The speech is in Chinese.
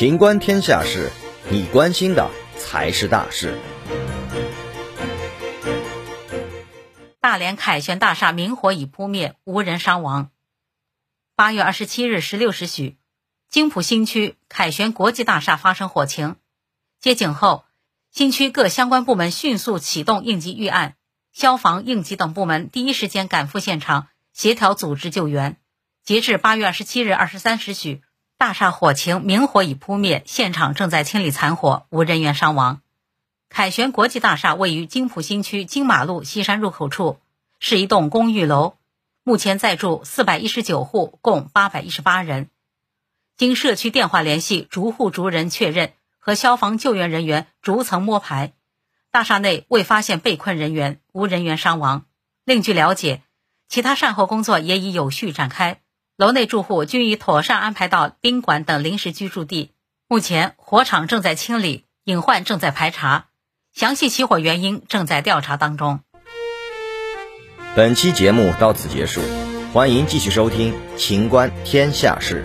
情观天下事，你关心的才是大事。大连凯旋大厦明火已扑灭，无人伤亡。八月二十七日十六时许，金浦新区凯旋国际大厦发生火情，接警后，新区各相关部门迅速启动应急预案，消防、应急等部门第一时间赶赴现场，协调组织救援。截至八月二十七日二十三时许。大厦火情明火已扑灭，现场正在清理残火，无人员伤亡。凯旋国际大厦位于金浦新区金马路西山入口处，是一栋公寓楼，目前在住四百一十九户，共八百一十八人。经社区电话联系，逐户逐人确认和消防救援人员逐层摸排，大厦内未发现被困人员，无人员伤亡。另据了解，其他善后工作也已有序展开。楼内住户均已妥善安排到宾馆等临时居住地。目前火场正在清理，隐患正在排查，详细起火原因正在调查当中。本期节目到此结束，欢迎继续收听《秦观天下事》。